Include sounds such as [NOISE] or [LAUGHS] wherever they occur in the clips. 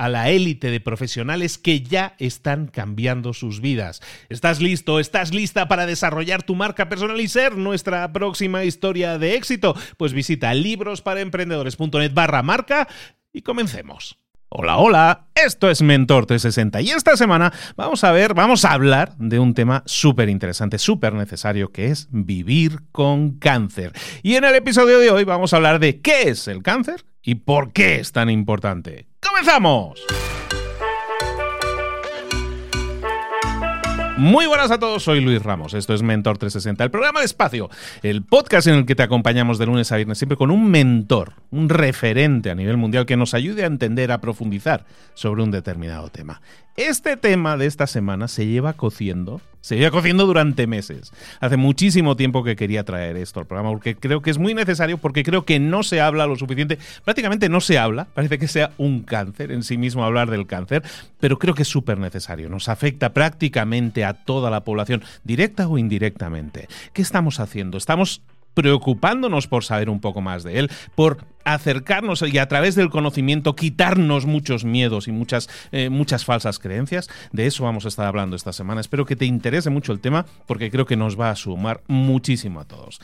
a la élite de profesionales que ya están cambiando sus vidas. ¿Estás listo? ¿Estás lista para desarrollar tu marca personal y ser nuestra próxima historia de éxito? Pues visita librosparaemprendedores.net barra marca y comencemos. Hola, hola, esto es Mentor 360 y esta semana vamos a ver, vamos a hablar de un tema súper interesante, súper necesario, que es vivir con cáncer. Y en el episodio de hoy vamos a hablar de qué es el cáncer y por qué es tan importante. ¡Comenzamos! Muy buenas a todos, soy Luis Ramos, esto es Mentor 360, el programa de espacio, el podcast en el que te acompañamos de lunes a viernes siempre con un mentor, un referente a nivel mundial que nos ayude a entender, a profundizar sobre un determinado tema. Este tema de esta semana se lleva cociendo, se lleva cociendo durante meses. Hace muchísimo tiempo que quería traer esto al programa porque creo que es muy necesario, porque creo que no se habla lo suficiente, prácticamente no se habla, parece que sea un cáncer en sí mismo hablar del cáncer, pero creo que es súper necesario, nos afecta prácticamente a toda la población, directa o indirectamente. ¿Qué estamos haciendo? Estamos preocupándonos por saber un poco más de él, por acercarnos y a través del conocimiento quitarnos muchos miedos y muchas, eh, muchas falsas creencias. De eso vamos a estar hablando esta semana. Espero que te interese mucho el tema porque creo que nos va a sumar muchísimo a todos.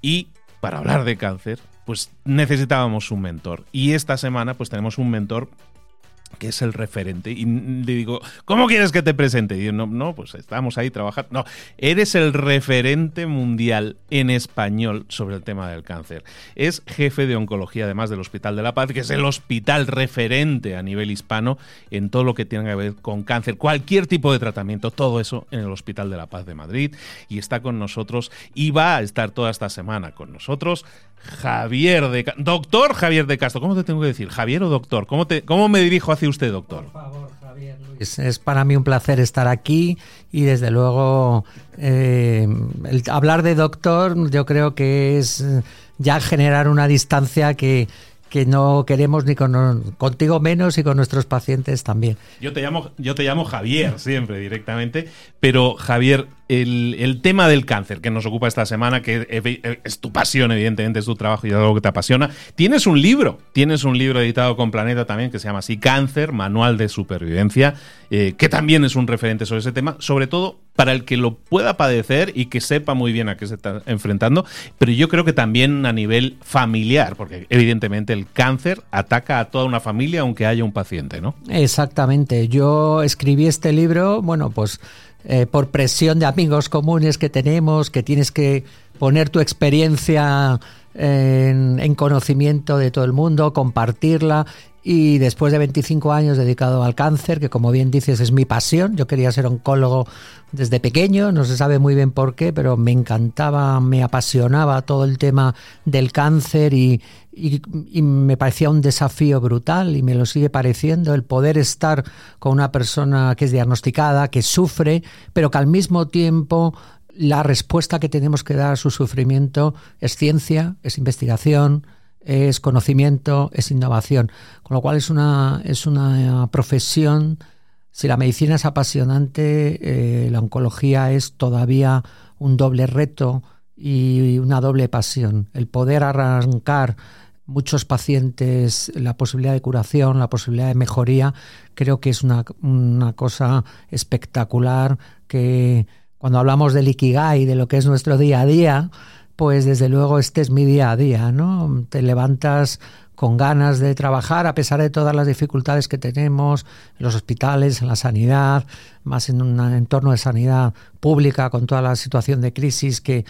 Y para hablar de cáncer, pues necesitábamos un mentor. Y esta semana pues tenemos un mentor que es el referente. Y le digo, ¿cómo quieres que te presente? Y yo, no, no, pues estamos ahí trabajando. No, eres el referente mundial en español sobre el tema del cáncer. Es jefe de oncología, además del Hospital de la Paz, que es el hospital referente a nivel hispano en todo lo que tiene que ver con cáncer, cualquier tipo de tratamiento, todo eso en el Hospital de la Paz de Madrid. Y está con nosotros y va a estar toda esta semana con nosotros Javier de Doctor Javier de Castro. ¿Cómo te tengo que decir? ¿Javier o doctor? ¿Cómo, te, cómo me dirijo hacia usted, doctor? Por favor, Javier Luis. Es para mí un placer estar aquí y desde luego eh, hablar de doctor yo creo que es ya generar una distancia que, que no queremos ni con contigo menos y con nuestros pacientes también. Yo te llamo, yo te llamo Javier siempre directamente, pero Javier, el, tema del cáncer que nos ocupa esta semana, que es tu pasión, evidentemente, es tu trabajo y es algo que te apasiona. Tienes un libro, tienes un libro editado con Planeta también que se llama así Cáncer, Manual de Supervivencia, eh, que también es un referente sobre ese tema, sobre todo para el que lo pueda padecer y que sepa muy bien a qué se está enfrentando, pero yo creo que también a nivel familiar, porque evidentemente el cáncer ataca a toda una familia aunque haya un paciente, ¿no? Exactamente. Yo escribí este libro, bueno, pues eh, por presión de amigos comunes que tenemos, que tienes que poner tu experiencia en, conocimiento de todo el mundo, compartirla. Y después de 25 años dedicado al cáncer, que como bien dices es mi pasión, yo quería ser oncólogo desde pequeño, no se sabe muy bien por qué, pero me encantaba, me apasionaba todo el tema del cáncer y, y, me parecía un desafío brutal y me lo sigue pareciendo el poder estar con una persona que es diagnosticada, que sufre, pero que al mismo tiempo la respuesta que tenemos que dar a su sufrimiento es ciencia, es investigación, es conocimiento, es innovación. Con lo cual es una, es una profesión, si la medicina es apasionante, eh, la oncología es todavía un doble reto y una doble pasión. El poder arrancar muchos pacientes la posibilidad de curación, la posibilidad de mejoría, creo que es una, una cosa espectacular que cuando hablamos del Ikigai, de lo que es nuestro día a día, pues desde luego este es mi día a día, ¿no? Te levantas con ganas de trabajar a pesar de todas las dificultades que tenemos en los hospitales, en la sanidad, más en un entorno de sanidad pública con toda la situación de crisis que,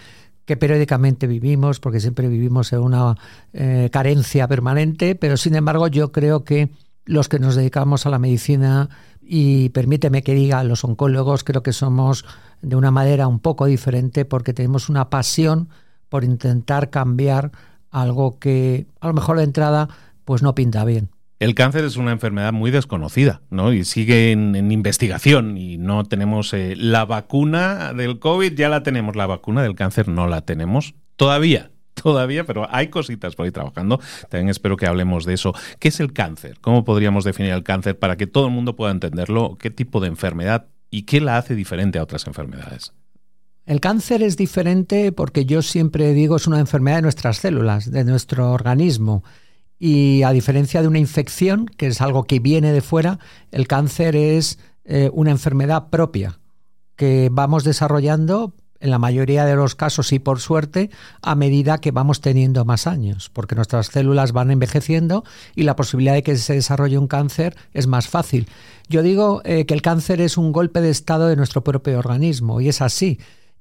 periódicamente vivimos, porque siempre vivimos en una eh, carencia permanente, pero sin embargo yo creo que los que nos dedicamos a la medicina y permíteme que diga, los oncólogos creo que somos de una manera un poco diferente porque tenemos una pasión por intentar cambiar algo que a lo mejor de entrada pues no pinta bien. El cáncer es una enfermedad muy desconocida, ¿no? Y sigue en, investigación y no tenemos eh, la vacuna del COVID, ya la tenemos, la vacuna del cáncer no la tenemos todavía todavía, pero hay cositas por ahí trabajando. También espero que hablemos de eso. ¿Qué es el cáncer? ¿Cómo podríamos definir el cáncer para que todo el mundo pueda entenderlo? ¿Qué tipo de enfermedad y qué la hace diferente a otras enfermedades? El cáncer es diferente porque yo siempre digo es una enfermedad de nuestras células, de nuestro organismo. Y a diferencia de una infección, que es algo que viene de fuera, el cáncer es eh, una enfermedad propia que vamos desarrollando en la mayoría de los casos y por suerte a medida que vamos teniendo más años, porque nuestras células van envejeciendo y la posibilidad de que se desarrolle un cáncer es más fácil. Yo digo eh, que el cáncer es un golpe de estado de nuestro propio organismo y es así.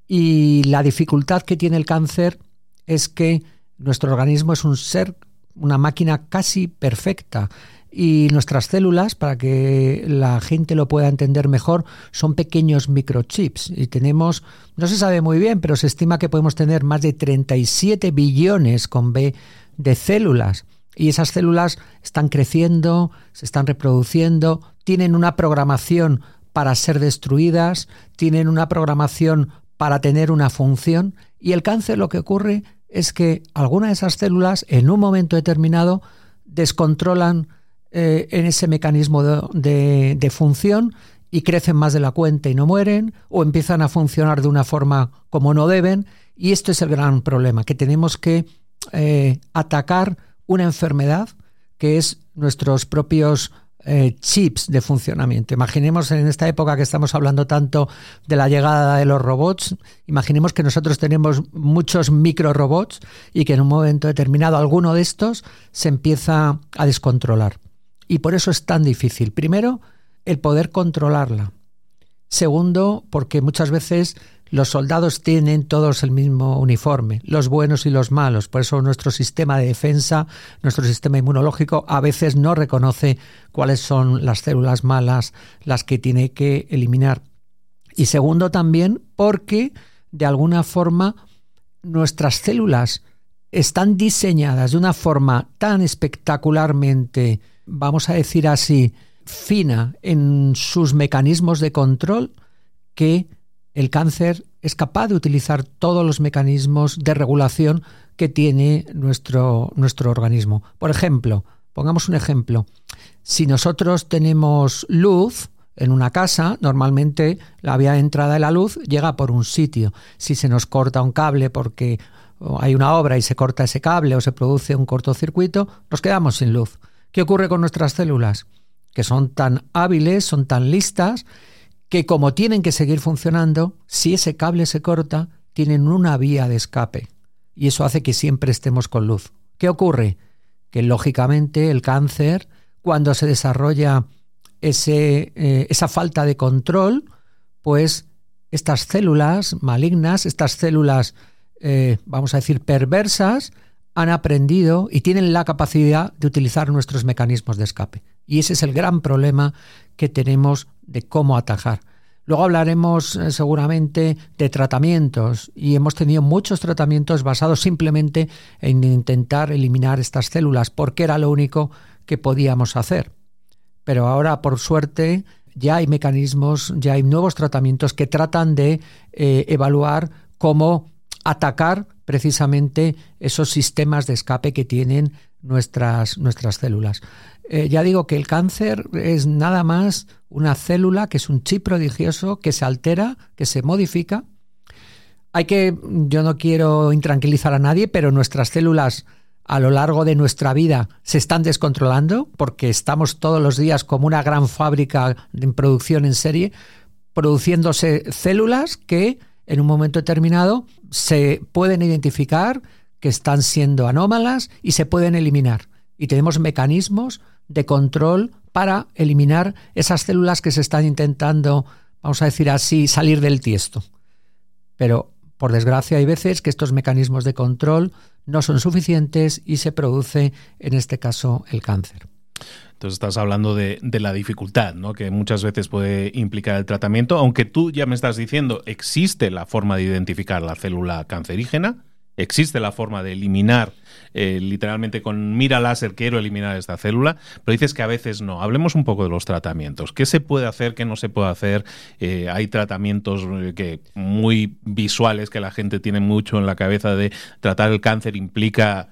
Y la dificultad que tiene el cáncer es que nuestro organismo es un ser, una máquina casi perfecta. Y nuestras células, para que la gente lo pueda entender mejor, son pequeños microchips. Y tenemos, no se sabe muy bien, pero se estima que podemos tener más de 37 billones con B de células. Y esas células están creciendo, se están reproduciendo, tienen una programación para ser destruidas, tienen una programación para tener una función. Y el cáncer lo que ocurre es que algunas de esas células en un momento determinado descontrolan eh, en ese mecanismo de, función y crecen más de la cuenta y no mueren, o empiezan a funcionar de una forma como no deben, y esto es el gran problema, que tenemos que eh, atacar una enfermedad que es nuestros propios eh, chips de funcionamiento. Imaginemos en esta época que estamos hablando tanto de la llegada de los robots, imaginemos que nosotros tenemos muchos micro robots y que en un momento determinado alguno de estos se empieza a descontrolar. Y por eso es tan difícil. Primero, el poder controlarla. Segundo, porque muchas veces los soldados tienen todos el mismo uniforme, los buenos y los malos. Por eso nuestro sistema de defensa, nuestro sistema inmunológico a veces no reconoce cuáles son las células malas, las que tiene que eliminar. Y segundo también porque de alguna forma nuestras células están diseñadas de una forma tan espectacularmente vamos a decir así, fina en sus mecanismos de control que el cáncer es capaz de utilizar todos los mecanismos de regulación que tiene nuestro, nuestro organismo. Por ejemplo, pongamos un ejemplo, si nosotros tenemos luz, en una casa, normalmente la vía de entrada de la luz llega por un sitio. Si se nos corta un cable porque hay una obra y se corta ese cable o se produce un cortocircuito, nos quedamos sin luz. ¿Qué ocurre con nuestras células? Que son tan hábiles, son tan listas, que como tienen que seguir funcionando, si ese cable se corta, tienen una vía de escape. Y eso hace que siempre estemos con luz. ¿Qué ocurre? Que lógicamente el cáncer, cuando se desarrolla ese, eh, esa falta de control, pues estas células malignas, estas células, eh, vamos a decir, perversas, han aprendido y tienen la capacidad de utilizar nuestros mecanismos de escape. Y ese es el gran problema que tenemos de cómo atajar. Luego hablaremos eh, seguramente de tratamientos y hemos tenido muchos tratamientos basados simplemente en intentar eliminar estas células porque era lo único que podíamos hacer. Pero ahora, por suerte, ya hay mecanismos, ya hay nuevos tratamientos que tratan de eh, evaluar cómo atacar precisamente esos sistemas de escape que tienen nuestras, nuestras células. Eh, ya digo que el cáncer es nada más una célula que es un chip prodigioso que se altera, que se modifica. Hay que, yo no quiero intranquilizar a nadie, pero nuestras células a lo largo de nuestra vida se están descontrolando porque estamos todos los días como una gran fábrica en producción en serie, produciéndose células que en un momento determinado se pueden identificar que están siendo anómalas y se pueden eliminar. Y tenemos mecanismos de control para eliminar esas células que se están intentando, vamos a decir así, salir del tiesto. Pero, por desgracia, hay veces que estos mecanismos de control no son suficientes y se produce, en este caso, el cáncer. Entonces estás hablando de, la dificultad, ¿no? Que muchas veces puede implicar el tratamiento, aunque tú ya me estás diciendo, existe la forma de identificar la célula cancerígena, existe la forma de eliminar, eh, literalmente con mira láser quiero eliminar esta célula, pero dices que a veces no. Hablemos un poco de los tratamientos. ¿Qué se puede hacer, qué no se puede hacer? Eh, hay tratamientos eh, que muy visuales que la gente tiene mucho en la cabeza de tratar el cáncer implica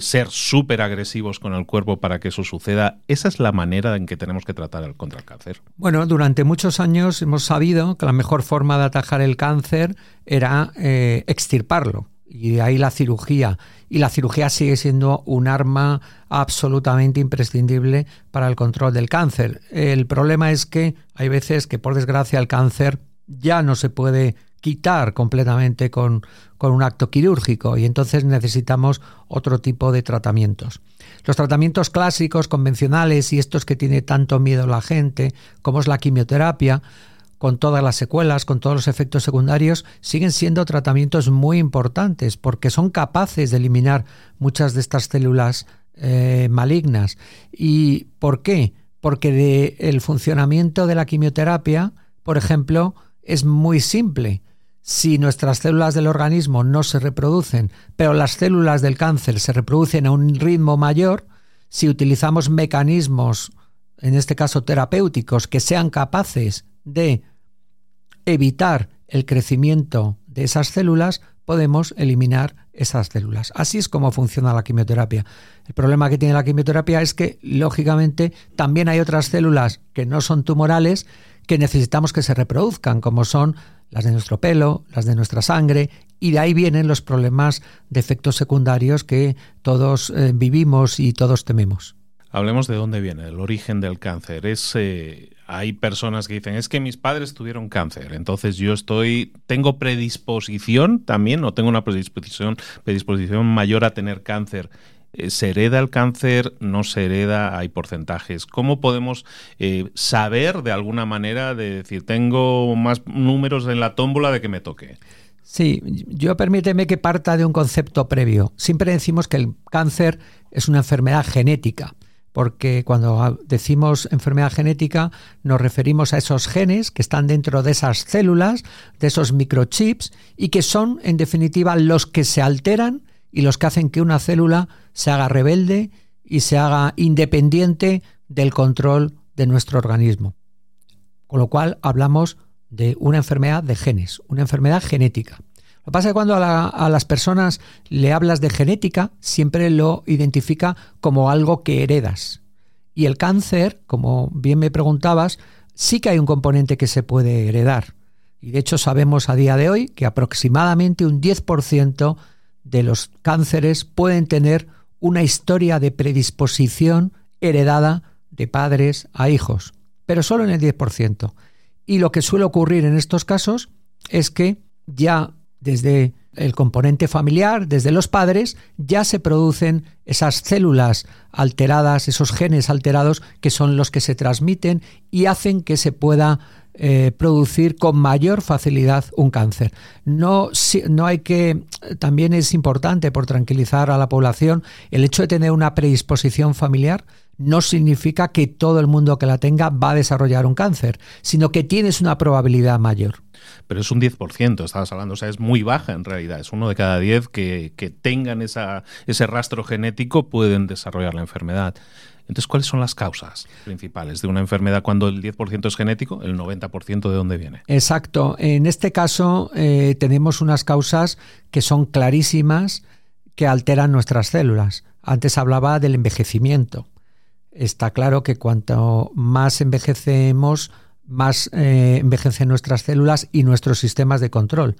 ser súper agresivos con el cuerpo para que eso suceda. ¿Esa es la manera en que tenemos que tratar el, contra el cáncer? Bueno, durante muchos años hemos sabido que la mejor forma de atajar el cáncer era extirparlo y de ahí la cirugía. Y la cirugía sigue siendo un arma absolutamente imprescindible para el control del cáncer. El problema es que hay veces que, por desgracia, el cáncer ya no se puede quitar completamente con, con un acto quirúrgico y entonces necesitamos otro tipo de tratamientos. Los tratamientos clásicos, convencionales y estos que tiene tanto miedo la gente, como es la quimioterapia, con todas las secuelas, con todos los efectos secundarios, siguen siendo tratamientos muy importantes porque son capaces de eliminar muchas de estas células eh, malignas. ¿Y por qué? Porque el funcionamiento de la quimioterapia, por ejemplo, es muy simple. Si nuestras células del organismo no se reproducen, pero las células del cáncer se reproducen a un ritmo mayor, si utilizamos mecanismos, en este caso terapéuticos, que sean capaces de evitar el crecimiento de esas células, podemos eliminar esas células. Así es como funciona la quimioterapia. El problema que tiene la quimioterapia es que, lógicamente, también hay otras células que no son tumorales que necesitamos que se reproduzcan, como son las de nuestro pelo, las de nuestra sangre, y de ahí vienen los problemas de efectos secundarios que todos eh, vivimos y todos tememos. Hablemos de dónde viene, el origen del cáncer. Es eh, hay personas que dicen, es que mis padres tuvieron cáncer, entonces yo estoy, tengo predisposición también, o tengo una predisposición, predisposición mayor a tener cáncer. Eh, ¿Se hereda el cáncer? ¿No se hereda? Hay porcentajes. ¿Cómo podemos eh, saber de alguna manera de decir, tengo más números en la tómbola de que me toque? Sí, yo permíteme que parta de un concepto previo. Siempre decimos que el cáncer es una enfermedad genética porque cuando decimos enfermedad genética nos referimos a esos genes que están dentro de esas células, de esos microchips, y que son, en definitiva, los que se alteran y los que hacen que una célula se haga rebelde y se haga independiente del control de nuestro organismo. Con lo cual hablamos de una enfermedad de genes, una enfermedad genética. Lo que pasa es que cuando a, las personas le hablas de genética, siempre lo identifica como algo que heredas. Y el cáncer, como bien me preguntabas, sí que hay un componente que se puede heredar. Y de hecho sabemos a día de hoy que aproximadamente un 10% de los cánceres pueden tener una historia de predisposición heredada de padres a hijos, pero solo en el 10%. Y lo que suele ocurrir en estos casos es que ya desde el componente familiar, desde los padres, ya se producen esas células alteradas, esos genes alterados que son los que se transmiten y hacen que se pueda eh, producir con mayor facilidad un cáncer. No, no hay que, también es importante por tranquilizar a la población, el hecho de tener una predisposición familiar no significa que todo el mundo que la tenga va a desarrollar un cáncer, sino que tienes una probabilidad mayor pero es un 10%, estabas hablando, o sea, es muy baja en realidad, es uno de cada 10 que, que tengan esa, ese rastro genético pueden desarrollar la enfermedad. Entonces, ¿cuáles son las causas principales de una enfermedad cuando el 10% es genético, el 90% de dónde viene? Exacto. En este caso eh, tenemos unas causas que son clarísimas que alteran nuestras células. Antes hablaba del envejecimiento. Está claro que cuanto más envejecemos, más eh, envejecen nuestras células y nuestros sistemas de control.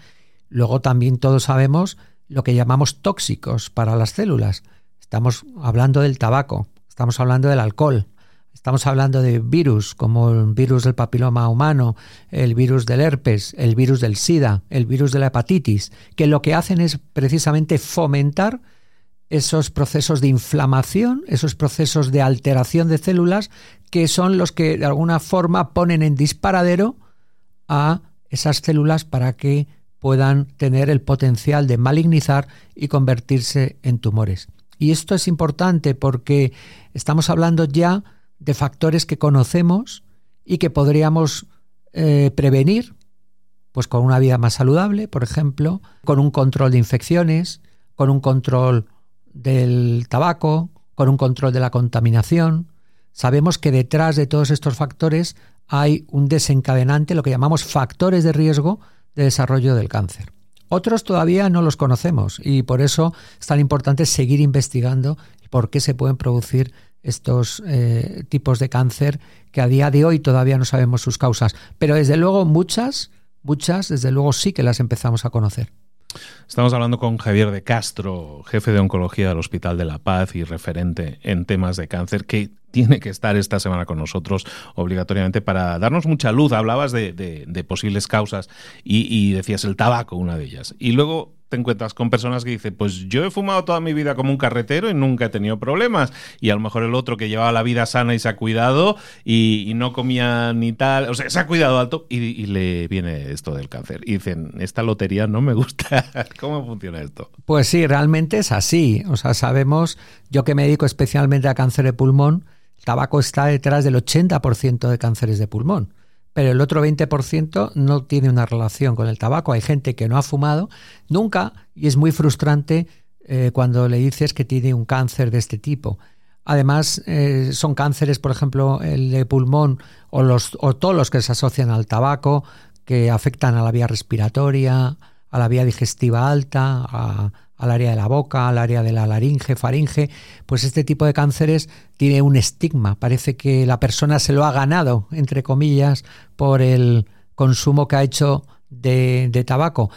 Luego también todos sabemos lo que llamamos tóxicos para las células. Estamos hablando del tabaco, estamos hablando del alcohol, estamos hablando de virus como el virus del papiloma humano, el virus del herpes, el virus del SIDA, el virus de la hepatitis, que lo que hacen es precisamente fomentar esos procesos de inflamación, esos procesos de alteración de células, que son los que de alguna forma ponen en disparadero a esas células para que puedan tener el potencial de malignizar y convertirse en tumores. Y esto es importante porque estamos hablando ya de factores que conocemos y que podríamos eh, prevenir, pues con una vida más saludable, por ejemplo, con un control de infecciones, con un control del tabaco, con un control de la contaminación. Sabemos que detrás de todos estos factores hay un desencadenante, lo que llamamos factores de riesgo de desarrollo del cáncer. Otros todavía no los conocemos y por eso es tan importante seguir investigando por qué se pueden producir estos eh, tipos de cáncer que a día de hoy todavía no sabemos sus causas. Pero desde luego muchas, muchas, desde luego sí que las empezamos a conocer. Estamos hablando con Javier de Castro, jefe de oncología del Hospital de la Paz y referente en temas de cáncer, que tiene que estar esta semana con nosotros obligatoriamente para darnos mucha luz. Hablabas de, posibles causas y, decías el tabaco, una de ellas. Y luego te encuentras con personas que dicen, pues yo he fumado toda mi vida como un carretero y nunca he tenido problemas. Y a lo mejor el otro que llevaba la vida sana y se ha cuidado y, no comía ni tal, o sea, se ha cuidado alto y, le viene esto del cáncer. Y dicen, esta lotería no me gusta. [LAUGHS] ¿Cómo funciona esto? Pues sí, realmente es así. O sea, sabemos, yo que me dedico especialmente a cáncer de pulmón, el tabaco está detrás del 80% de cánceres de pulmón pero el otro 20% no tiene una relación con el tabaco. Hay gente que no ha fumado nunca y es muy frustrante eh, cuando le dices que tiene un cáncer de este tipo. Además, eh, son cánceres, por ejemplo, el de pulmón o, los, o todos los que se asocian al tabaco, que afectan a la vía respiratoria, a la vía digestiva alta, a, al área de la boca, al área de la laringe, faringe, pues este tipo de cánceres tiene un estigma. Parece que la persona se lo ha ganado, entre comillas, por el consumo que ha hecho de, tabaco.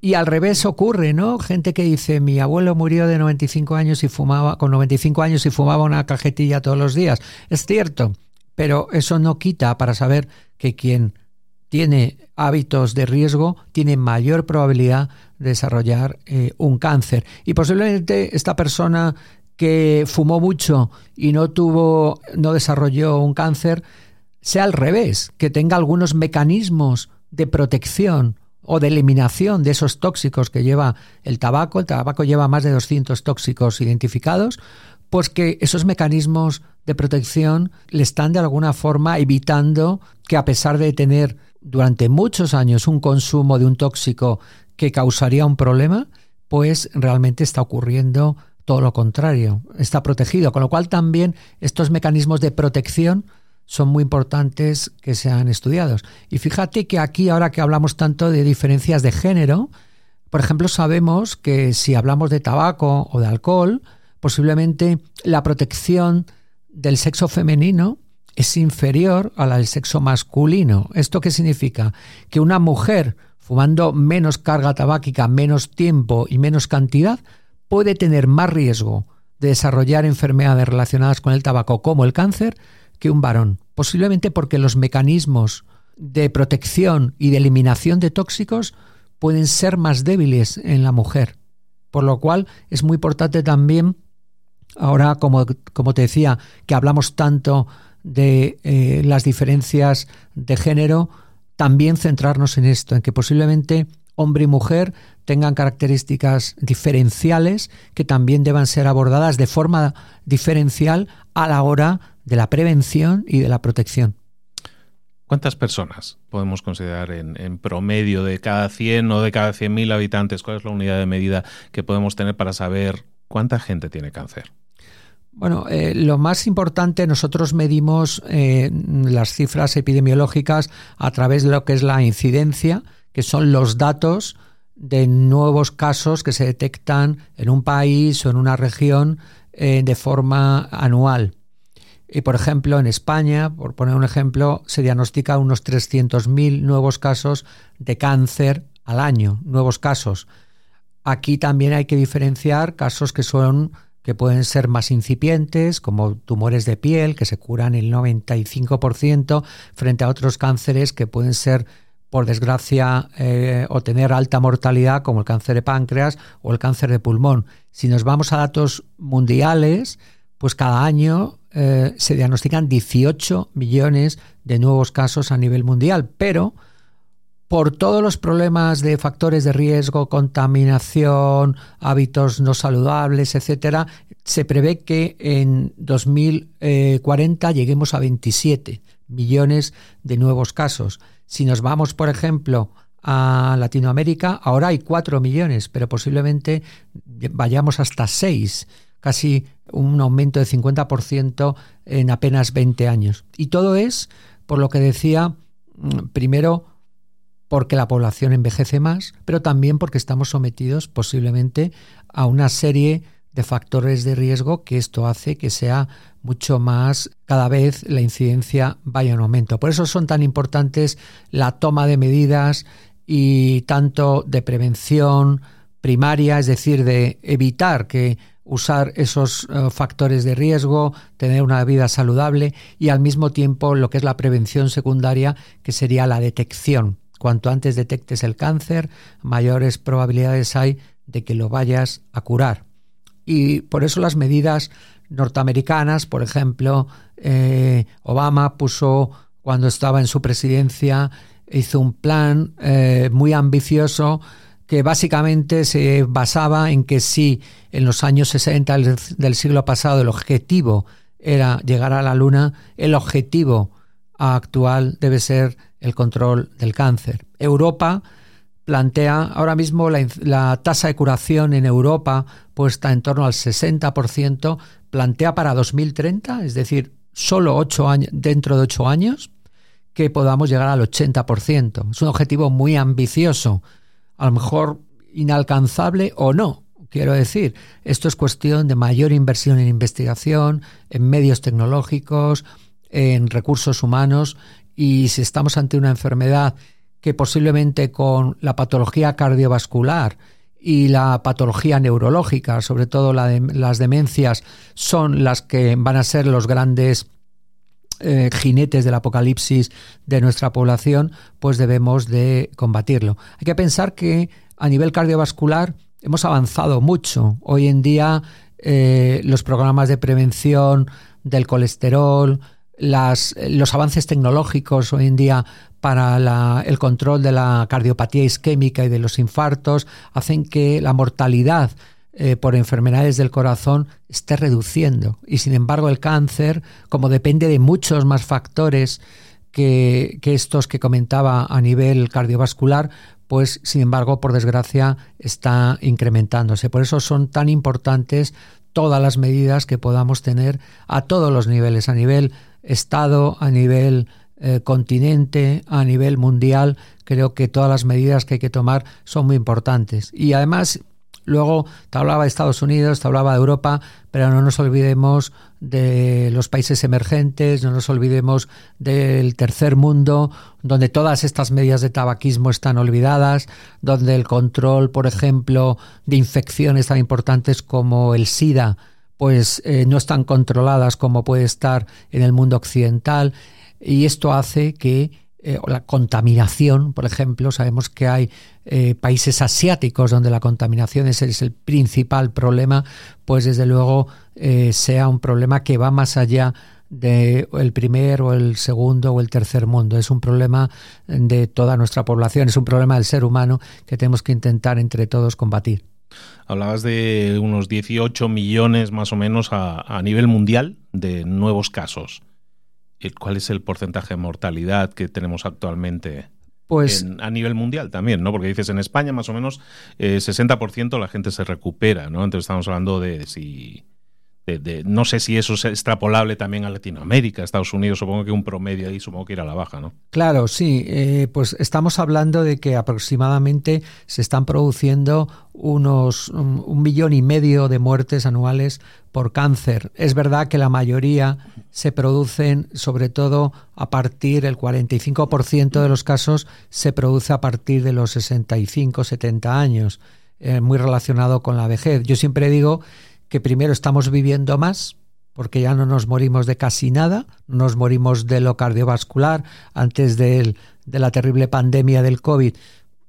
Y al revés ocurre, ¿no? Gente que dice, mi abuelo murió de 95 años y fumaba, con 95 años y fumaba una cajetilla todos los días. Es cierto, pero eso no quita para saber que quien tiene hábitos de riesgo tiene mayor probabilidad de desarrollar eh, un cáncer. Y posiblemente esta persona que fumó mucho y no tuvo, no desarrolló un cáncer, sea al revés, que tenga algunos mecanismos de protección o de eliminación de esos tóxicos que lleva el tabaco. El tabaco lleva más de 200 tóxicos identificados, pues que esos mecanismos de protección le están de alguna forma evitando que a pesar de tener durante muchos años un consumo de un tóxico que causaría un problema, pues realmente está ocurriendo todo lo contrario, está protegido, con lo cual también estos mecanismos de protección son muy importantes que sean estudiados. Y fíjate que aquí, ahora que hablamos tanto de diferencias de género, por ejemplo, sabemos que si hablamos de tabaco o de alcohol, posiblemente la protección del sexo femenino es inferior a la del sexo masculino. ¿Esto qué significa? Que una mujer fumando menos carga tabáquica, menos tiempo y menos cantidad, puede tener más riesgo de desarrollar enfermedades relacionadas con el tabaco como el cáncer que un varón. Posiblemente porque los mecanismos de protección y de eliminación de tóxicos pueden ser más débiles en la mujer. Por lo cual es muy importante también, ahora como, como te decía, que hablamos tanto de eh, las diferencias de género, también centrarnos en esto, en que posiblemente hombre y mujer tengan características diferenciales que también deban ser abordadas de forma diferencial a la hora de la prevención y de la protección. ¿Cuántas personas podemos considerar en, en, promedio de cada 100 o de cada 100.000 habitantes? ¿Cuál es la unidad de medida que podemos tener para saber cuánta gente tiene cáncer? Bueno, eh, lo más importante, nosotros medimos eh, las cifras epidemiológicas a través de lo que es la incidencia, que son los datos de nuevos casos que se detectan en un país o en una región eh, de forma anual. Y por ejemplo, en España, por poner un ejemplo, se diagnostica unos 300.000 nuevos casos de cáncer al año, nuevos casos. Aquí también hay que diferenciar casos que son que pueden ser más incipientes, como tumores de piel, que se curan el 95%, frente a otros cánceres que pueden ser, por desgracia, eh, o tener alta mortalidad, como el cáncer de páncreas o el cáncer de pulmón. Si nos vamos a datos mundiales, pues cada año eh, se diagnostican 18 millones de nuevos casos a nivel mundial, pero por todos los problemas de factores de riesgo, contaminación, hábitos no saludables, etcétera, se prevé que en 2040 lleguemos a 27 millones de nuevos casos. Si nos vamos, por ejemplo, a Latinoamérica, ahora hay 4 millones, pero posiblemente vayamos hasta 6, casi un aumento de 50% en apenas 20 años. Y todo es, por lo que decía, mm, primero, porque la población envejece más, pero también porque estamos sometidos posiblemente a una serie de factores de riesgo que esto hace que sea mucho más, cada vez la incidencia vaya en aumento. Por eso son tan importantes la toma de medidas y tanto de prevención primaria, es decir, de evitar que usar esos eh, factores de riesgo, tener una vida saludable y al mismo tiempo lo que es la prevención secundaria, que sería la detección Cuanto antes detectes el cáncer, mayores probabilidades hay de que lo vayas a curar. Y por eso las medidas norteamericanas, por ejemplo, eh, Obama puso, cuando estaba en su presidencia, hizo un plan eh, muy ambicioso que básicamente se basaba en que si en los años 60 del siglo pasado el objetivo era llegar a la Luna, el objetivo actual debe ser el control del cáncer. Europa plantea ahora mismo la, tasa de curación en Europa puesta en torno al 60%, plantea para 2030, es decir, solo años, dentro de ocho años, que podamos llegar al 80%. Es un objetivo muy ambicioso, a lo mejor inalcanzable o no. Quiero decir, esto es cuestión de mayor inversión en investigación, en medios tecnológicos, en recursos humanos y si estamos ante una enfermedad que posiblemente con la patología cardiovascular y la patología neurológica, sobre todo las demencias, son las que van a ser los grandes eh, jinetes del apocalipsis de nuestra población, pues debemos de combatirlo. Hay que pensar que a nivel cardiovascular hemos avanzado mucho. Hoy en día eh, los programas de prevención del colesterol, los avances tecnológicos hoy en día para el control de la cardiopatía isquémica y de los infartos hacen que la mortalidad eh, por enfermedades del corazón esté reduciendo. Y sin embargo el cáncer, como depende de muchos más factores que, que estos que comentaba a nivel cardiovascular, pues sin embargo, por desgracia, está incrementándose. Por eso son tan importantes todas las medidas que podamos tener a todos los niveles, a nivel Estado, a nivel eh, continente, a nivel mundial. Creo que todas las medidas que hay que tomar son muy importantes. Y además, luego te hablaba de Estados Unidos, te hablaba de Europa, pero no nos olvidemos de los países emergentes, no nos olvidemos del tercer mundo, donde todas estas medidas de tabaquismo están olvidadas, donde el control, por ejemplo, de infecciones tan importantes como el SIDA, pues eh, no están controladas como puede estar en el mundo occidental y esto hace que eh, la contaminación, por ejemplo, sabemos que hay eh, países asiáticos donde la contaminación es, el principal problema, pues desde luego sea un problema que va más allá del el primer o el segundo o el tercer mundo. Es un problema de toda nuestra población, es un problema del ser humano que tenemos que intentar entre todos combatir. Hablabas de unos 18 millones más o menos a, nivel mundial de nuevos casos. ¿Cuál es el porcentaje de mortalidad que tenemos actualmente? Pues, a nivel mundial también, ¿no? Porque dices en España más o menos eh, 60% la gente se recupera, ¿no? Entonces estamos hablando de si no sé si eso es extrapolable también a Latinoamérica, Estados Unidos, supongo que un promedio ahí supongo que irá a la baja, ¿no? Claro, sí, eh, pues estamos hablando de que aproximadamente se están produciendo unos un, millón y medio de muertes anuales por cáncer. Es verdad que la mayoría se producen sobre todo a partir, el 45% de los casos se produce a partir de los 65, 70 años, eh, muy relacionado con la vejez. Yo siempre digo que primero estamos viviendo más, porque ya no nos morimos de casi nada, nos morimos de lo cardiovascular. Antes de, la terrible pandemia del COVID,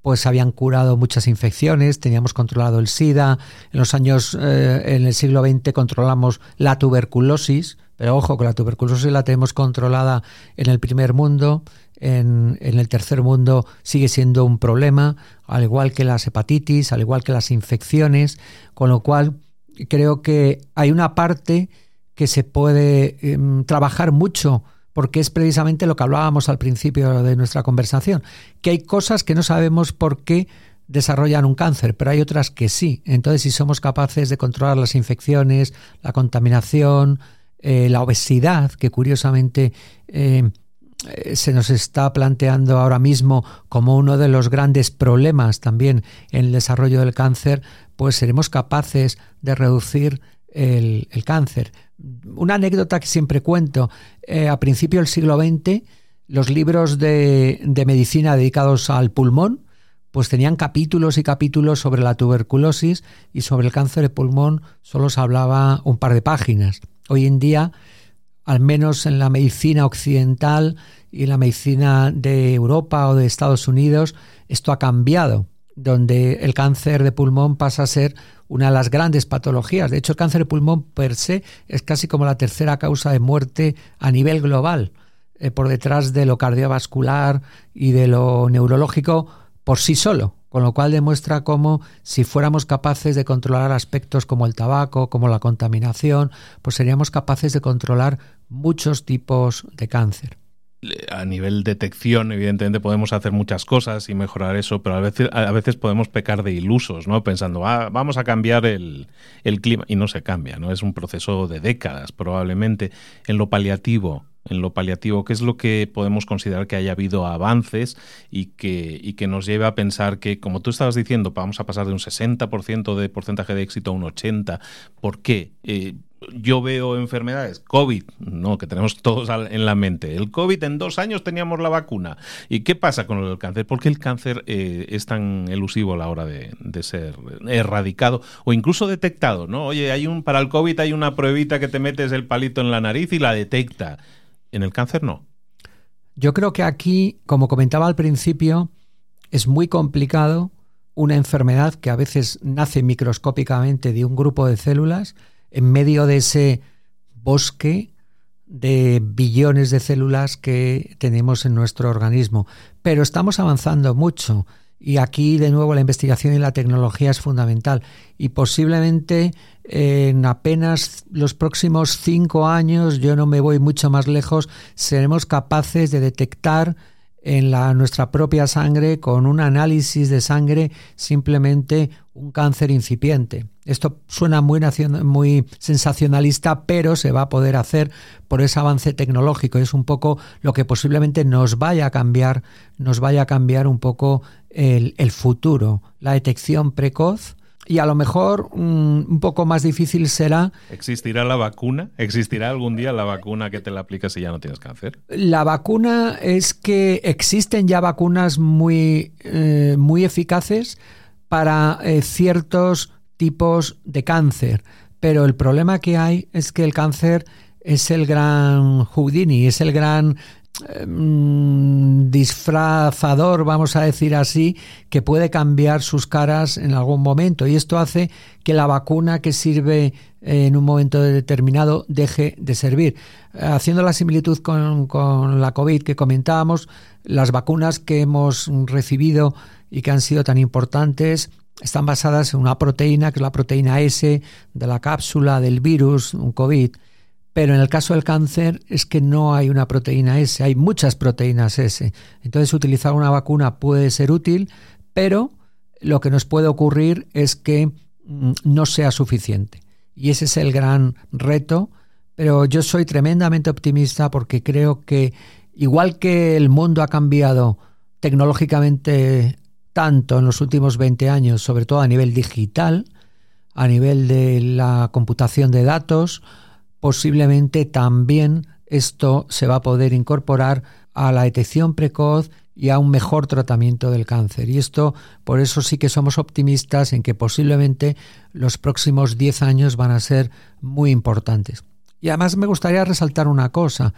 pues habían curado muchas infecciones, teníamos controlado el SIDA, en los años, eh, en el siglo XX controlamos la tuberculosis, pero ojo, que la tuberculosis la tenemos controlada en el primer mundo, en, en, el tercer mundo sigue siendo un problema, al igual que las hepatitis, al igual que las infecciones, con lo cual creo que hay una parte que se puede em, trabajar mucho porque es precisamente lo que hablábamos al principio de nuestra conversación, que hay cosas que no sabemos por qué desarrollan un cáncer, pero hay otras que sí. Entonces, si somos capaces de controlar las infecciones, la contaminación, eh, la obesidad, que curiosamente em, eh, se nos está planteando ahora mismo como uno de los grandes problemas también en el desarrollo del cáncer, pues seremos capaces de reducir el, cáncer. Una anécdota que siempre cuento, eh, a principios del siglo XX, los libros de, de medicina dedicados al pulmón, pues tenían capítulos y capítulos sobre la tuberculosis y sobre el cáncer de pulmón solo se hablaba un par de páginas. Hoy en día al menos en la medicina occidental y en la medicina de Europa o de Estados Unidos, esto ha cambiado, donde el cáncer de pulmón pasa a ser una de las grandes patologías. De hecho, el cáncer de pulmón per se es casi como la tercera causa de muerte a nivel global, eh, por detrás de lo cardiovascular y de lo neurológico por sí solo con lo cual demuestra cómo si fuéramos capaces de controlar aspectos como el tabaco, como la contaminación, pues seríamos capaces de controlar muchos tipos de cáncer a nivel detección, evidentemente podemos hacer muchas cosas y mejorar eso, pero a veces, a veces podemos pecar de ilusos, ¿no? Pensando, ah, vamos a cambiar el, el, clima, y no se cambia, ¿no? Es un proceso de décadas, probablemente. En lo paliativo, en lo paliativo, ¿qué es lo que podemos considerar que haya habido avances y que, y que nos lleve a pensar que, como tú estabas diciendo, vamos a pasar de un 60% de porcentaje de éxito a un 80%? ¿Por qué? Eh, yo veo enfermedades, COVID, no, que tenemos todos en la mente. El COVID en dos años teníamos la vacuna. ¿Y qué pasa con el cáncer? ¿Por qué el cáncer eh, es tan elusivo a la hora de, de, ser erradicado o incluso detectado? ¿no? Oye, hay un, para el COVID hay una pruebita que te metes el palito en la nariz y la detecta. En el cáncer no. Yo creo que aquí, como comentaba al principio, es muy complicado una enfermedad que a veces nace microscópicamente de un grupo de células en medio de ese bosque de billones de células que tenemos en nuestro organismo. Pero estamos avanzando mucho y aquí de nuevo la investigación y la tecnología es fundamental y posiblemente en apenas los próximos cinco años, yo no me voy mucho más lejos, seremos capaces de detectar en nuestra propia sangre con un análisis de sangre simplemente un cáncer incipiente. Esto suena muy, muy sensacionalista, pero se va a poder hacer por ese avance tecnológico. Es un poco lo que posiblemente nos vaya a cambiar, nos vaya a cambiar un poco el, el futuro. La detección precoz y a lo mejor mm, un poco más difícil será... ¿Existirá la vacuna? ¿Existirá algún día la vacuna que te la aplicas si ya no tienes cáncer? La vacuna es que existen ya vacunas muy, eh, muy eficaces para eh, ciertos tipos de cáncer, pero el problema que hay es que el cáncer es el gran Houdini, es el gran Em, disfrazador, vamos a decir así, que puede cambiar sus caras en algún momento. Y esto hace que la vacuna que sirve en un momento determinado deje de servir. Haciendo la similitud con, con la COVID que comentábamos, las vacunas que hemos recibido y que han sido tan importantes están basadas en una proteína, que es la proteína S de la cápsula del virus, un COVID pero en el caso del cáncer es que no hay una proteína S, hay muchas proteínas S. Entonces utilizar una vacuna puede ser útil, pero lo que nos puede ocurrir es que mm, no sea suficiente. y ese es el gran reto, pero yo soy tremendamente optimista porque creo que igual que el mundo ha cambiado tecnológicamente tanto en los últimos 20 años, sobre todo a nivel digital, a nivel de la computación de datos, posiblemente también esto se va a poder incorporar a la detección precoz y a un mejor tratamiento del cáncer. Y esto, por eso sí que somos optimistas en que posiblemente los próximos 10 años van a ser muy importantes. Y además me gustaría resaltar una cosa.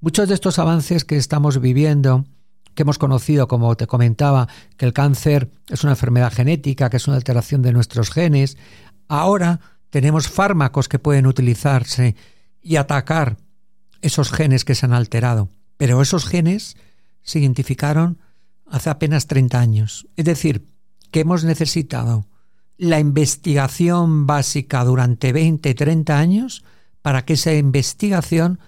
Muchos de estos avances que estamos viviendo, que hemos conocido, como te comentaba, que el cáncer es una enfermedad genética, que es una alteración de nuestros genes, ahora tenemos fármacos que pueden utilizarse y atacar esos genes que se han alterado. Pero esos genes se identificaron hace apenas 30 años. Es decir, que hemos necesitado la investigación básica durante 20, 30 años para que esa investigación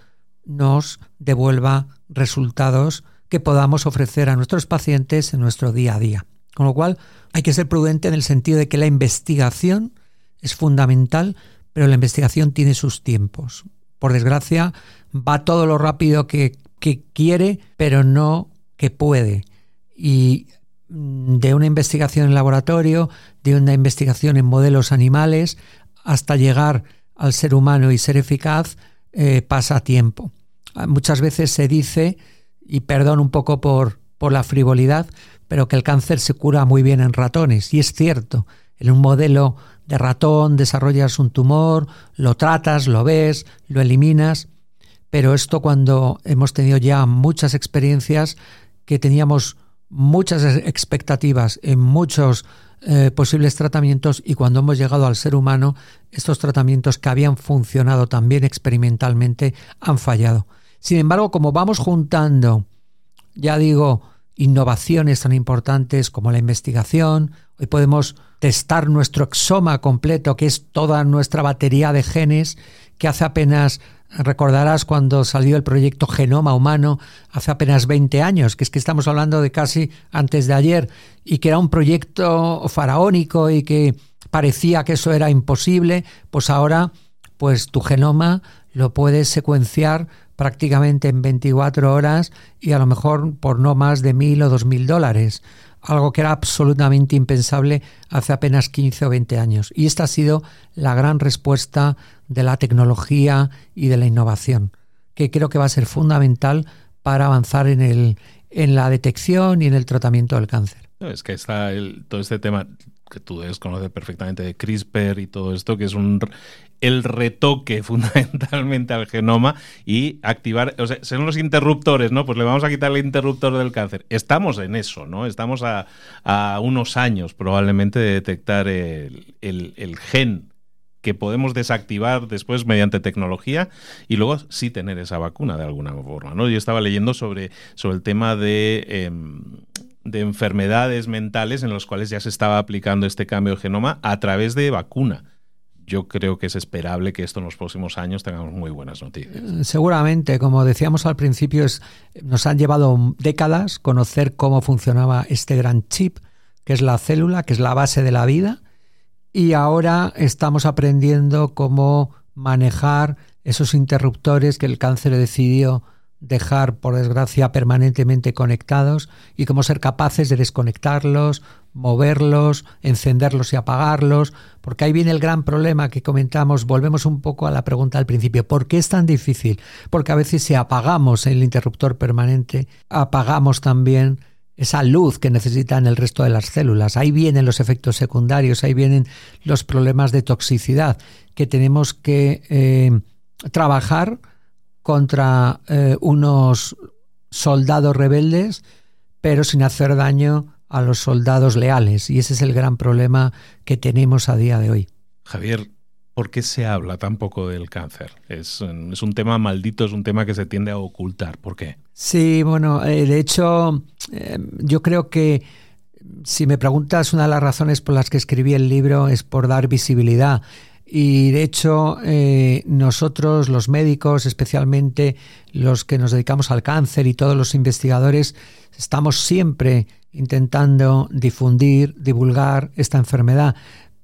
nos devuelva resultados que podamos ofrecer a nuestros pacientes en nuestro día a día. Con lo cual hay que ser prudente en el sentido de que la investigación es fundamental, pero la investigación tiene sus tiempos. Por desgracia, va todo lo rápido que que quiere, pero no que puede. Y mm, de una investigación en laboratorio, de una investigación en modelos animales, hasta llegar al ser humano y ser eficaz, eh, pasa tiempo. Ah, muchas veces se dice, y perdón un poco por, por la frivolidad, pero que el cáncer se cura muy bien en ratones. Y es cierto, en un modelo de ratón desarrollas un tumor, lo tratas, lo ves, lo eliminas, pero esto cuando hemos tenido ya muchas experiencias, que teníamos muchas expectativas en muchos eh, posibles tratamientos y cuando hemos llegado al ser humano, estos tratamientos que habían funcionado también experimentalmente han fallado. Sin embargo, como vamos juntando, ya digo, innovaciones tan importantes como la investigación, hoy podemos testar nuestro exoma completo, que es toda nuestra batería de genes, que hace apenas Recordarás cuando salió el proyecto Genoma Humano hace apenas 20 años, que es que estamos hablando de casi antes de ayer, y que era un proyecto faraónico y que parecía que eso era imposible, pues ahora pues tu genoma lo puedes secuenciar prácticamente en 24 horas y a lo mejor por no más de mil o dos mil dólares algo que era absolutamente impensable hace apenas 15 o 20 años. Y esta ha sido la gran respuesta de la tecnología y de la innovación, que creo que va a ser fundamental para avanzar en, el, en la detección y en el tratamiento del cáncer. Es que está todo este tema que tú debes conocer perfectamente de CRISPR y todo esto, que es un el retoque [LAUGHS] fundamentalmente al genoma y activar, o sea, son los interruptores, ¿no? Pues le vamos a quitar el interruptor del cáncer. Estamos en eso, ¿no? Estamos a, unos años probablemente de detectar el, el, gen que podemos desactivar después mediante tecnología y luego sí tener esa vacuna de alguna forma. ¿no? Yo estaba leyendo sobre, sobre el tema de, em, de enfermedades mentales en los cuales ya se estaba aplicando este cambio de genoma a través de vacuna yo creo que es esperable que esto en los próximos años tengamos muy buenas noticias. Eh, seguramente, como decíamos al principio, es, nos han llevado décadas conocer cómo funcionaba este gran chip, que es la célula, que es la base de la vida, y ahora estamos aprendiendo cómo manejar esos interruptores que el cáncer decidió dejar, por desgracia, permanentemente conectados y cómo ser capaces de desconectarlos, moverlos, encenderlos y apagarlos, porque ahí viene el gran problema que comentamos, volvemos un poco a la pregunta al principio, ¿por qué es tan difícil? Porque a veces si apagamos el interruptor permanente, apagamos también esa luz que necesitan el resto de las células. Ahí vienen los efectos secundarios, ahí vienen los problemas de toxicidad que tenemos que eh, trabajar contra eh, unos soldados rebeldes, pero sin hacer daño a los soldados leales. Y ese es el gran problema que tenemos a día de hoy. Javier, ¿por qué se habla tan poco del cáncer? Es, un tema maldito, es un tema que se tiende a ocultar. ¿Por qué? Sí, bueno, eh, de hecho, eh, yo creo que si me preguntas una de las razones por las que escribí el libro es por dar visibilidad. Y de hecho, eh, nosotros, los médicos, especialmente los que nos dedicamos al cáncer y todos los investigadores, estamos siempre intentando difundir, divulgar esta enfermedad.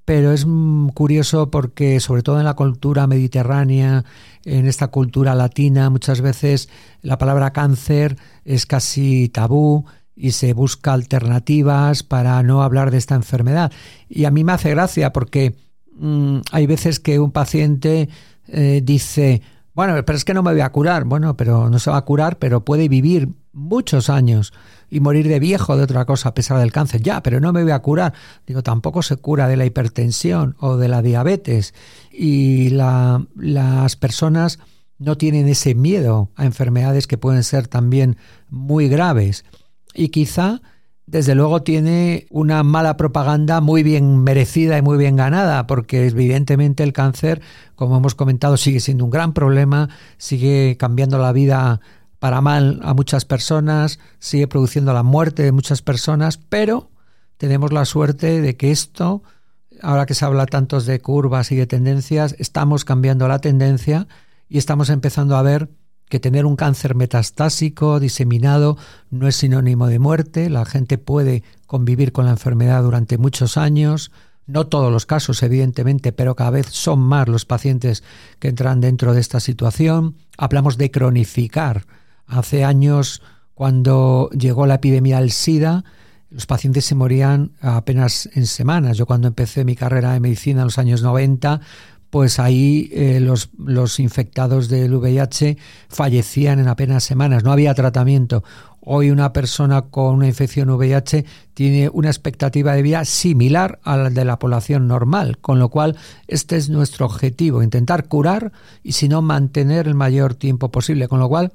pero es mm, curioso porque sobre todo en la cultura mediterránea, en esta cultura latina, muchas veces la palabra cáncer es casi tabú y se busca alternativas para no hablar de esta enfermedad. Y a mí me hace gracia porque mm, hay veces que un paciente eh, dice, bueno, pero es que no me voy a curar. Bueno, pero no se va a curar, pero puede vivir muchos años y morir de viejo de otra cosa a pesar del cáncer. Ya, pero no me voy a curar. Digo, tampoco se cura de la hipertensión o de la diabetes. Y las personas no tienen ese miedo a enfermedades que pueden ser también muy graves. Y quizá desde luego tiene una mala propaganda muy bien merecida y muy bien ganada, porque evidentemente el cáncer, como hemos comentado, sigue siendo un gran problema, sigue cambiando la vida para mal a muchas personas, sigue produciendo la muerte de muchas personas, pero tenemos la suerte de que esto, ahora que se habla tantos de curvas y de tendencias, estamos cambiando la tendencia y estamos empezando a ver que tener un cáncer metastásico, diseminado, no es sinónimo de muerte. La gente puede convivir con la enfermedad durante muchos años. No todos los casos, evidentemente, pero cada vez son más los pacientes que entran dentro de esta situación. Hablamos de cronificar. Hace años, cuando llegó la epidemia del SIDA, los pacientes se morían apenas en semanas. Yo cuando empecé mi carrera de medicina en los años 90, pues ahí eh, los, los, infectados del VIH fallecían en apenas semanas, no había tratamiento. Hoy una persona con una infección VIH tiene una expectativa de vida similar a la de la población normal, con lo cual este es nuestro objetivo, intentar curar y si no mantener el mayor tiempo posible, con lo cual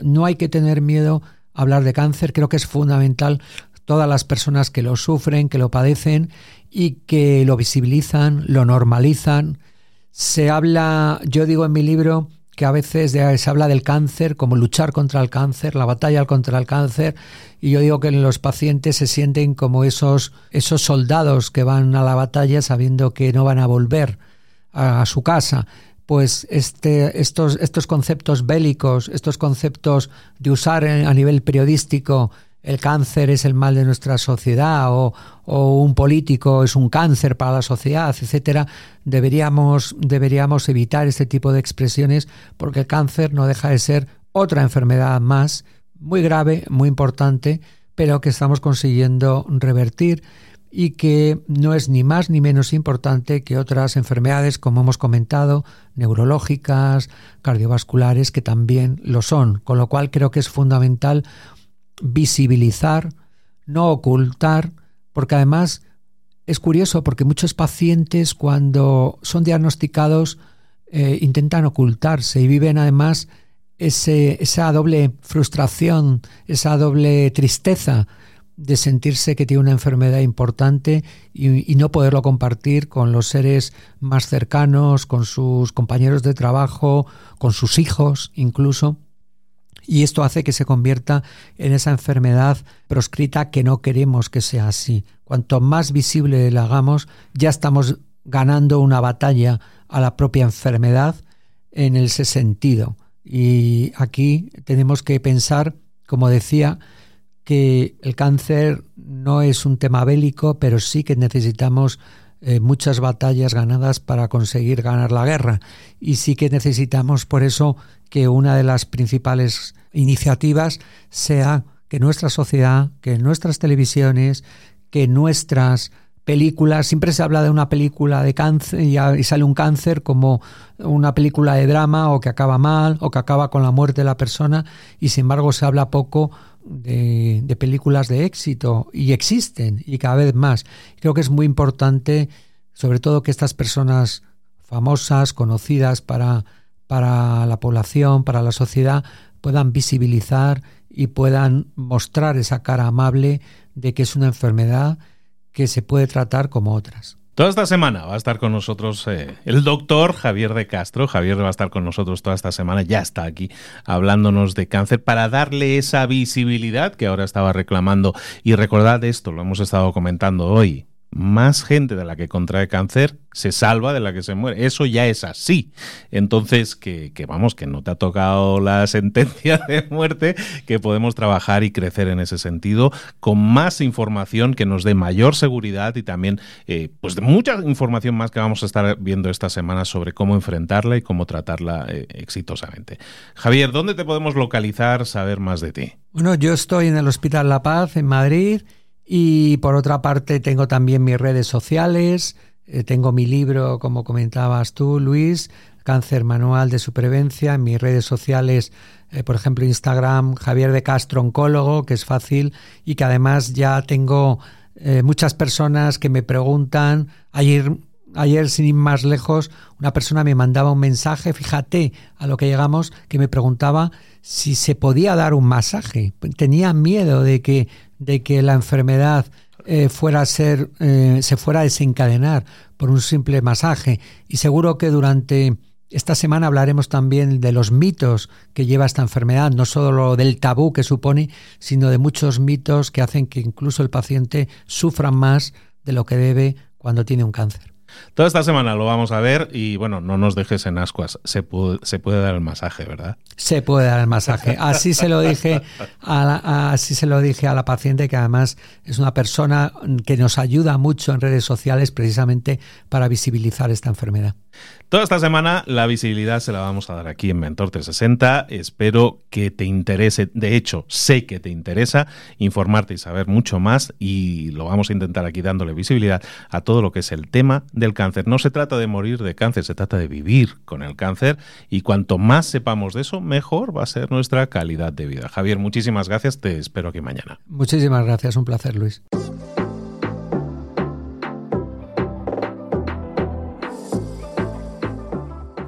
no hay que tener miedo a hablar de cáncer, creo que es fundamental todas las personas que lo sufren, que lo padecen y que lo visibilizan, lo normalizan, se habla, yo digo en mi libro, que a veces se habla del cáncer como luchar contra el cáncer, la batalla contra el cáncer, y yo digo que los pacientes se sienten como esos, esos soldados que van a la batalla sabiendo que no van a volver a, su casa. Pues este, estos, estos conceptos bélicos, estos conceptos de usar a nivel periodístico el cáncer es el mal de nuestra sociedad o, un político es un cáncer para la sociedad, etcétera, deberíamos, deberíamos evitar este tipo de expresiones porque el cáncer no deja de ser otra enfermedad más, muy grave, muy importante, pero que estamos consiguiendo revertir y que no es ni más ni menos importante que otras enfermedades, como hemos comentado, neurológicas, cardiovasculares, que también lo son. Con lo cual creo que es fundamental visibilizar, no ocultar, porque además es curioso porque muchos pacientes cuando son diagnosticados eh, intentan ocultarse y viven además esa doble frustración, esa doble tristeza de sentirse que tiene una enfermedad importante y, no poderlo compartir con los seres más cercanos, con sus compañeros de trabajo, con sus hijos incluso y esto hace que se convierta en esa enfermedad proscrita que no queremos que sea así. Cuanto más visible la hagamos, ya estamos ganando una batalla a la propia enfermedad en ese sentido. Y aquí tenemos que pensar, como decía, que el cáncer no es un tema bélico, pero sí que necesitamos eh, muchas batallas ganadas para conseguir ganar la guerra. Y sí que necesitamos por eso que una de las principales iniciativas sea que nuestra sociedad, que nuestras televisiones, que nuestras películas, siempre se habla de una película de cáncer y, sale un cáncer como una película de drama o que acaba mal o que acaba con la muerte de la persona y sin embargo se habla poco de, de películas de éxito y existen y cada vez más. Creo que es muy importante sobre todo que estas personas famosas, conocidas para, para la población, para la sociedad, puedan visibilizar y puedan mostrar esa cara amable de que es una enfermedad que se puede tratar como otras. Toda esta semana va a estar con nosotros eh, el doctor Javier de Castro. Javier va a estar con nosotros toda esta semana, ya está aquí hablándonos de cáncer para darle esa visibilidad que ahora estaba reclamando. Y recordad esto, lo hemos estado comentando hoy más gente de la que contrae cáncer se salva de la que se muere. Eso ya es así. Entonces, que, vamos, que no te ha tocado la [LAUGHS] sentencia de muerte, que podemos trabajar y crecer en ese sentido con más información que nos dé mayor seguridad y también, eh, pues, de mucha información más que vamos a estar viendo esta semana sobre cómo enfrentarla y cómo tratarla eh, exitosamente. Javier, ¿dónde te podemos localizar, saber más de ti? Bueno, yo estoy en el Hospital La Paz, en Madrid. Y por otra parte tengo también mis redes sociales, eh, tengo mi libro, como comentabas tú, Luis, Cáncer Manual de Supervivencia, en mis redes sociales, eh, por ejemplo, Instagram, Javier de Castro, oncólogo, que es fácil y que además ya tengo eh, muchas personas que me preguntan, ayer, ayer sin ir más lejos, una persona me mandaba un mensaje, fíjate a lo que llegamos, que me preguntaba si se podía dar un masaje. Tenía miedo de que de que la enfermedad eh, fuera a ser, eh, se fuera a desencadenar por un simple masaje. Y seguro que durante esta semana hablaremos también de los mitos que lleva esta enfermedad, no solo del tabú que supone, sino de muchos mitos que hacen que incluso el paciente sufra más de lo que debe cuando tiene un cáncer. Toda esta semana lo vamos a ver y bueno, no nos dejes en ascuas. Se puede, se puede dar el masaje, ¿verdad? Se puede dar el masaje. Así se lo dije a la, así se lo dije a la paciente que además es una persona que nos ayuda mucho en redes sociales precisamente para visibilizar esta enfermedad. Toda esta semana la visibilidad se la vamos a dar aquí en Mentor 360. Espero que te interese, de hecho sé que te interesa informarte y saber mucho más y lo vamos a intentar aquí dándole visibilidad a todo lo que es el tema del cáncer. No se trata de morir de cáncer, se trata de vivir con el cáncer y cuanto más sepamos de eso, mejor va a ser nuestra calidad de vida. Javier, muchísimas gracias, te espero aquí mañana. Muchísimas gracias, un placer Luis.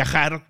viajar